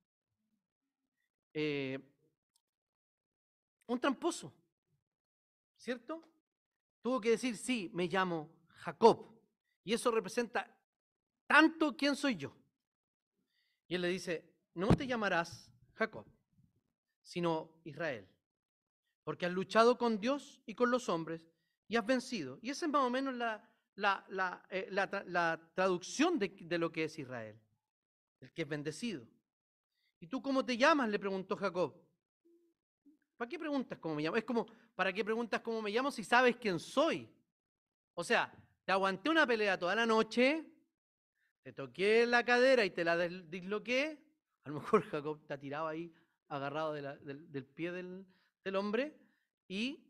Eh, un tramposo, ¿cierto? Tuvo que decir, sí, me llamo Jacob. Y eso representa tanto quién soy yo. Y él le dice, no te llamarás Jacob, sino Israel, porque has luchado con Dios y con los hombres y has vencido. Y esa es más o menos la, la, eh, traducción de, de lo que es Israel, el que es bendecido. ¿Y tú cómo te llamas? le preguntó Jacob. ¿Para qué preguntas cómo me llamo? Es como, ¿para qué preguntas cómo me llamo si sabes quién soy? O sea, te aguanté una pelea toda la noche, te toqué la cadera y te la disloqué. A lo mejor Jacob está tirado ahí, agarrado del, pie del, del hombre. Y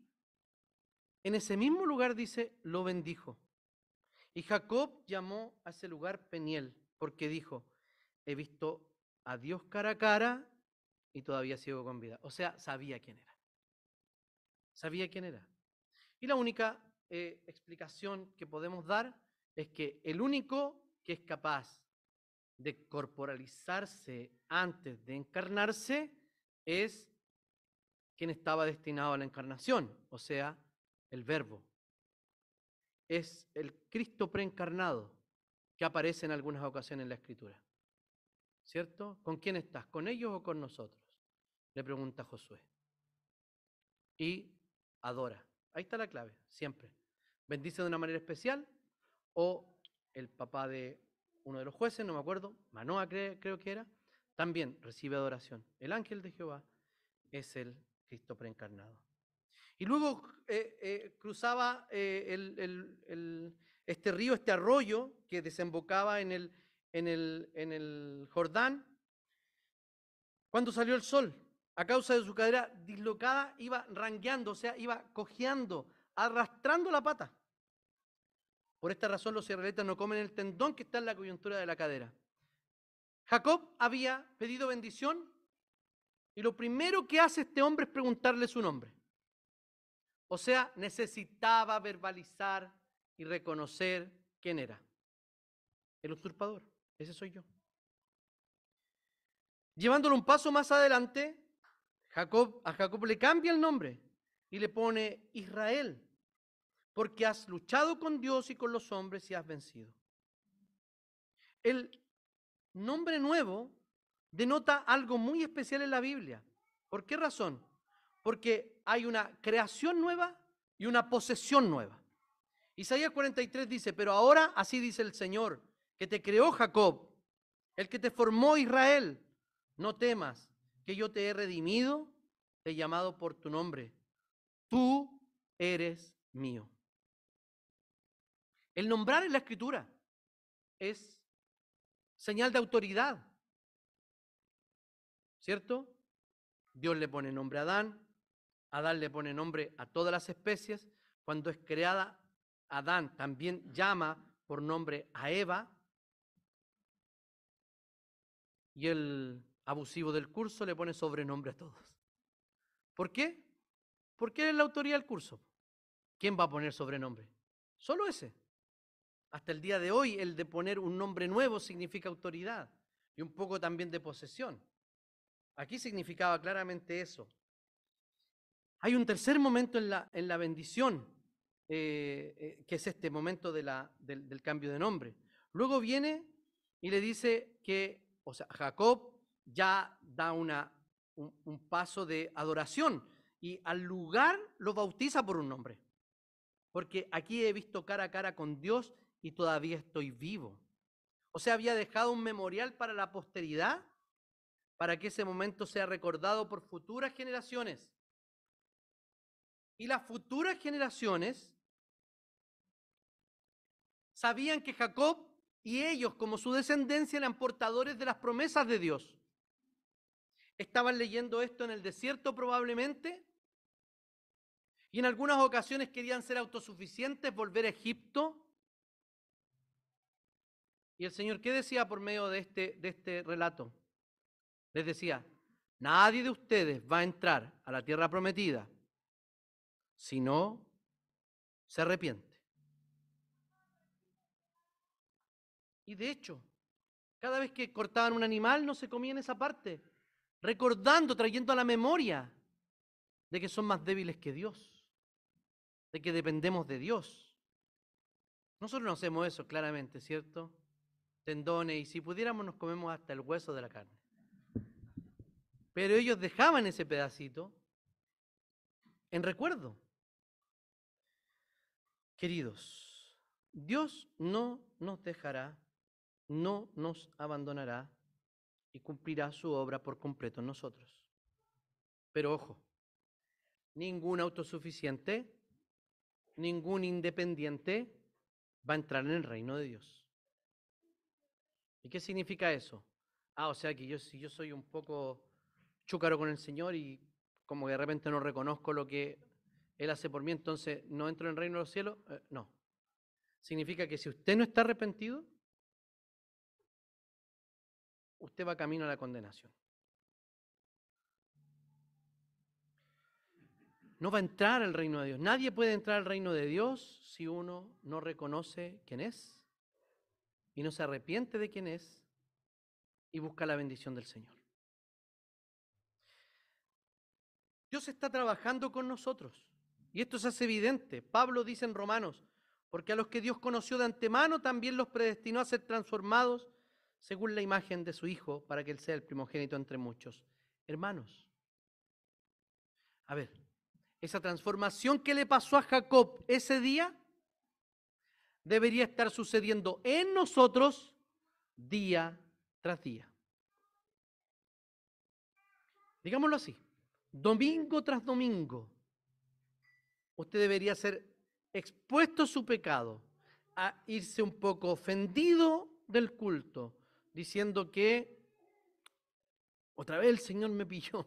en ese mismo lugar dice, lo bendijo. Y Jacob llamó a ese lugar Peniel, porque dijo, he visto a Dios cara a cara y todavía sigo con vida. O sea, sabía quién era. Sabía quién era. Y la única eh, explicación que podemos dar es que el único que es capaz de corporalizarse antes de encarnarse es quien estaba destinado a la encarnación, o sea, el verbo. Es el Cristo preencarnado que aparece en algunas ocasiones en la Escritura. ¿Cierto? ¿Con quién estás? ¿Con ellos o con nosotros? Le pregunta Josué. Y adora. Ahí está la clave, siempre. Bendice de una manera especial o el papá de uno de los jueces, no me acuerdo, Manoa creo que era, también recibe adoración. El ángel de Jehová es el Cristo preencarnado. Y luego eh, eh, cruzaba eh, este río, este arroyo que desembocaba en el, en el, en el Jordán. Cuando salió el sol, a causa de su cadera dislocada, iba rangueando, o sea, iba cojeando, arrastrando la pata. Por esta razón los israelitas no comen el tendón que está en la coyuntura de la cadera. Jacob había pedido bendición y lo primero que hace este hombre es preguntarle su nombre. O sea, necesitaba verbalizar y reconocer quién era. El usurpador. Ese soy yo. Llevándolo un paso más adelante, Jacob, a Jacob le cambia el nombre y le pone Israel, porque has luchado con Dios y con los hombres y has vencido. El nombre nuevo denota algo muy especial en la Biblia. ¿Por qué razón? porque hay una creación nueva y una posesión nueva. Isaías 43 dice, pero ahora así dice el Señor, que te creó Jacob, el que te formó Israel, no temas, que yo te he redimido, te he llamado por tu nombre, tú eres mío. El nombrar en la escritura es señal de autoridad, ¿cierto? Dios le pone nombre a Adán, Adán le pone nombre a todas las especies. Cuando es creada, Adán también llama por nombre a Eva. Y el abusivo del curso le pone sobrenombre a todos. ¿Por qué? Porque es la autoría del curso. ¿Quién va a poner sobrenombre? Solo ese. Hasta el día de hoy, el de poner un nombre nuevo significa autoridad y un poco también de posesión. Aquí significaba claramente eso. Hay un tercer momento en la, en la bendición, eh, eh, que es este momento de la, del, cambio de nombre. Luego viene y le dice que, o sea, Jacob ya da una, un, paso de adoración y al lugar lo bautiza por un nombre. Porque aquí he visto cara a cara con Dios y todavía estoy vivo. O sea, había dejado un memorial para la posteridad, para que ese momento sea recordado por futuras generaciones. Y las futuras generaciones sabían que Jacob y ellos, como su descendencia, eran portadores de las promesas de Dios. Estaban leyendo esto en el desierto probablemente. Y en algunas ocasiones querían ser autosuficientes, volver a Egipto. Y el Señor, ¿qué decía por medio de este, de este relato? Les decía, nadie de ustedes va a entrar a la tierra prometida si no se arrepiente. Y de hecho, cada vez que cortaban un animal no se comían esa parte, recordando, trayendo a la memoria de que son más débiles que Dios, de que dependemos de Dios. Nosotros no hacemos eso claramente, ¿cierto? Tendones, y si pudiéramos nos comemos hasta el hueso de la carne. Pero ellos dejaban ese pedacito en recuerdo. Queridos, Dios no nos dejará no nos abandonará y cumplirá su obra por completo en nosotros. Pero ojo, ningún autosuficiente, ningún independiente va a entrar en el reino de Dios. ¿Y qué significa eso? Ah, o sea que yo si yo soy un poco chúcaro con el Señor y como que de repente no reconozco lo que Él hace por mí, entonces no entro en el reino de los cielos. Eh, no. Significa que si usted no está arrepentido, usted va camino a la condenación. No va a entrar al reino de Dios. Nadie puede entrar al reino de Dios si uno no reconoce quién es y no se arrepiente de quién es y busca la bendición del Señor. Dios está trabajando con nosotros y esto se hace evidente. Pablo dice en Romanos, porque a los que Dios conoció de antemano también los predestinó a ser transformados según la imagen de su Hijo, para que Él sea el primogénito entre muchos. Hermanos, a ver, esa transformación que le pasó a Jacob ese día debería estar sucediendo en nosotros día tras día. Digámoslo así, domingo tras domingo, usted debería ser expuesto a su pecado, a irse un poco ofendido del culto, diciendo que otra vez el Señor me pilló.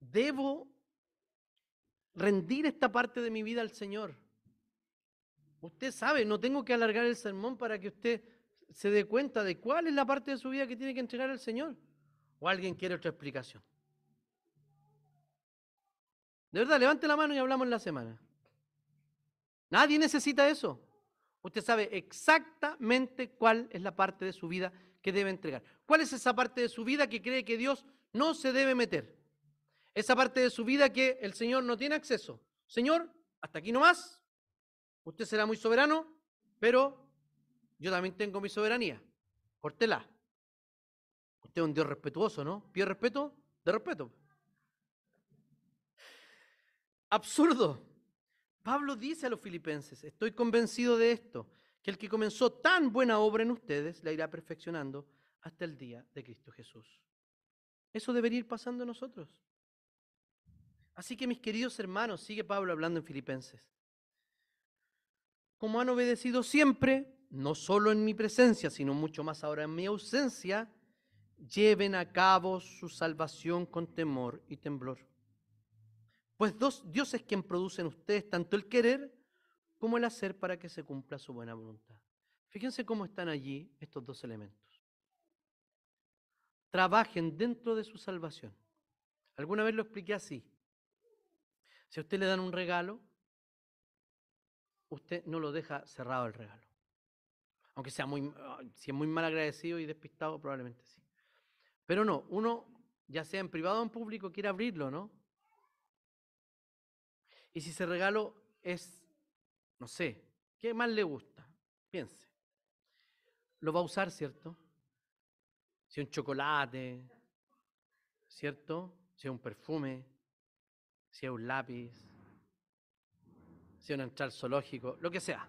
Debo rendir esta parte de mi vida al Señor. Usted sabe, no tengo que alargar el sermón para que usted se dé cuenta de cuál es la parte de su vida que tiene que entregar al Señor. ¿O alguien quiere otra explicación? De verdad, levante la mano y hablamos en la semana. Nadie necesita eso. Usted sabe exactamente cuál es la parte de su vida que debe entregar. ¿Cuál es esa parte de su vida que cree que Dios no se debe meter? Esa parte de su vida que el Señor no tiene acceso. Señor, hasta aquí no más. Usted será muy soberano, pero yo también tengo mi soberanía. Córtela. Usted es un Dios respetuoso, ¿no? Pide respeto, de respeto. Absurdo. Pablo dice a los filipenses, estoy convencido de esto, que el que comenzó tan buena obra en ustedes la irá perfeccionando hasta el día de Cristo Jesús. Eso debería ir pasando en nosotros. Así que mis queridos hermanos, sigue Pablo hablando en Filipenses, como han obedecido siempre, no solo en mi presencia, sino mucho más ahora en mi ausencia, lleven a cabo su salvación con temor y temblor. Pues Dios es quien produce en ustedes tanto el querer como el hacer para que se cumpla su buena voluntad. Fíjense cómo están allí estos dos elementos. Trabajen dentro de su salvación. Alguna vez lo expliqué así. Si a usted le dan un regalo, usted no lo deja cerrado el regalo. Aunque sea muy, si es muy mal agradecido y despistado, probablemente sí. Pero no, uno, ya sea en privado o en público, quiere abrirlo, ¿no? Y si ese regalo es, no sé, ¿qué más le gusta? Piense. Lo va a usar, ¿cierto? Si un chocolate, ¿cierto? Si es un perfume, si es un lápiz, si es un entrar zoológico, lo que sea.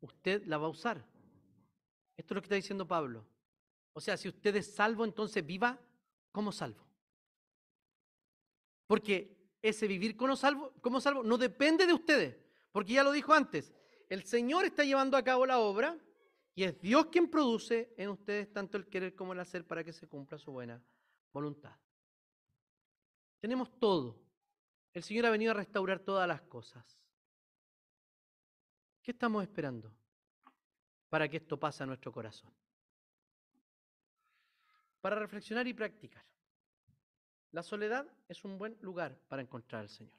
usted la va a usar. Esto es lo que está diciendo Pablo. O sea, si usted es salvo, entonces viva como salvo. Porque ese vivir como salvo, salvo no depende de ustedes, porque ya lo dijo antes, el Señor está llevando a cabo la obra y es Dios quien produce en ustedes tanto el querer como el hacer para que se cumpla su buena voluntad. Tenemos todo. El Señor ha venido a restaurar todas las cosas. ¿Qué estamos esperando para que esto pase a nuestro corazón? Para reflexionar y practicar. La soledad es un buen lugar para encontrar al Señor.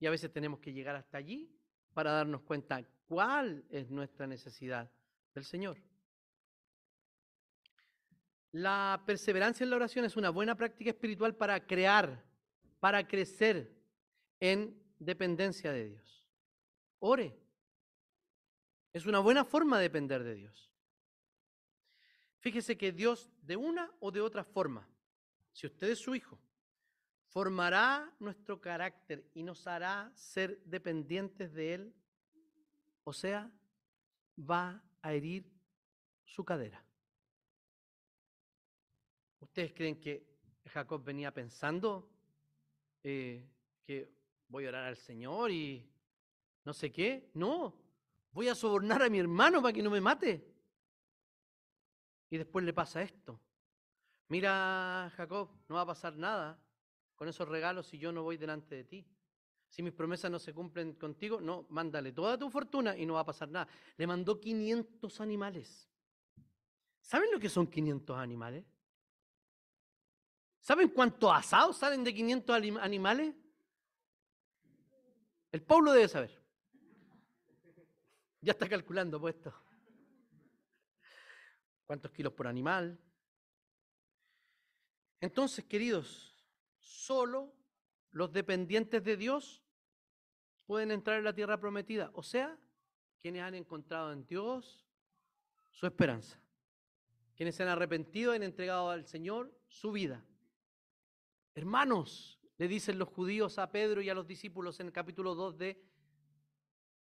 Y a veces tenemos que llegar hasta allí para darnos cuenta cuál es nuestra necesidad del Señor. La perseverancia en la oración es una buena práctica espiritual para crear, para crecer en dependencia de Dios. Ore. Es una buena forma de depender de Dios. Fíjese que Dios de una o de otra forma si usted es su hijo, formará nuestro carácter y nos hará ser dependientes de Él, o sea, va a herir su cadera. ¿Ustedes creen que Jacob venía pensando eh, que voy a orar al Señor y no sé qué? No, voy a sobornar a mi hermano para que no me mate. Y después le pasa esto. Mira, Jacob, no va a pasar nada con esos regalos si yo no voy delante de ti. Si mis promesas no se cumplen contigo, no, mándale toda tu fortuna y no va a pasar nada. Le mandó 500 animales. ¿Saben lo que son 500 animales? ¿Saben cuántos asados salen de 500 animales? El pueblo debe saber. Ya está calculando puesto. ¿Cuántos kilos por animal? Entonces, queridos, solo los dependientes de Dios pueden entrar en la tierra prometida, o sea, quienes han encontrado en Dios su esperanza, quienes se han arrepentido y han entregado al Señor su vida. Hermanos, le dicen los judíos a Pedro y a los discípulos en el capítulo 2 de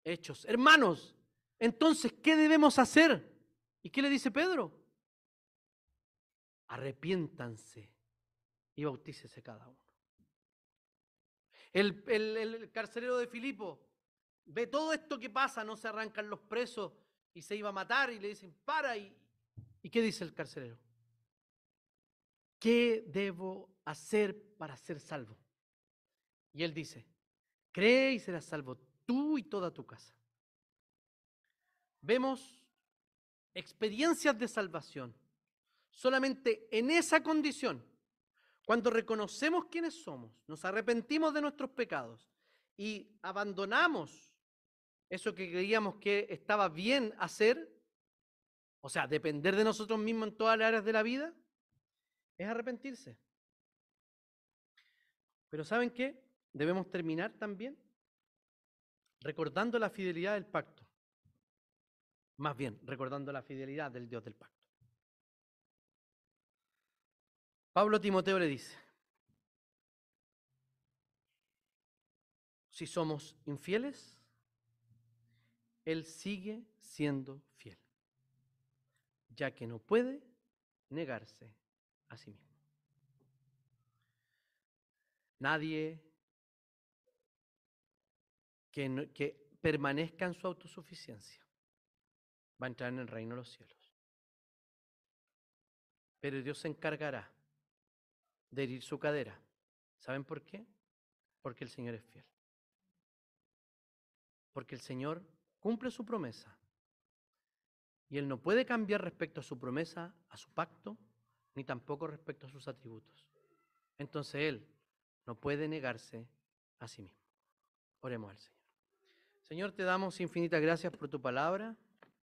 Hechos, hermanos, entonces, ¿qué debemos hacer? ¿Y qué le dice Pedro? Arrepiéntanse y bautícese cada uno. El, el, carcelero de Filipo ve todo esto que pasa, no se arrancan los presos y se iba a matar y le dicen, para. ¿Y, ¿y qué dice el carcelero? ¿Qué debo hacer para ser salvo? Y él dice, cree y serás salvo tú y toda tu casa. Vemos experiencias de salvación solamente en esa condición cuando reconocemos quiénes somos, nos arrepentimos de nuestros pecados y abandonamos eso que creíamos que estaba bien hacer, o sea, depender de nosotros mismos en todas las áreas de la vida, es arrepentirse. Pero ¿saben qué? Debemos terminar también recordando la fidelidad del pacto. Más bien, recordando la fidelidad del Dios del pacto. Pablo Timoteo le dice, si somos infieles, Él sigue siendo fiel, ya que no puede negarse a sí mismo. Nadie que, que permanezca en su autosuficiencia va a entrar en el reino de los cielos. Pero Dios se encargará de herir su cadera. ¿Saben por qué? Porque el Señor es fiel. Porque el Señor cumple su promesa. Y Él no puede cambiar respecto a su promesa, a su pacto, ni tampoco respecto a sus atributos. Entonces Él no puede negarse a sí mismo. Oremos al Señor. Señor, te damos infinitas gracias por tu palabra.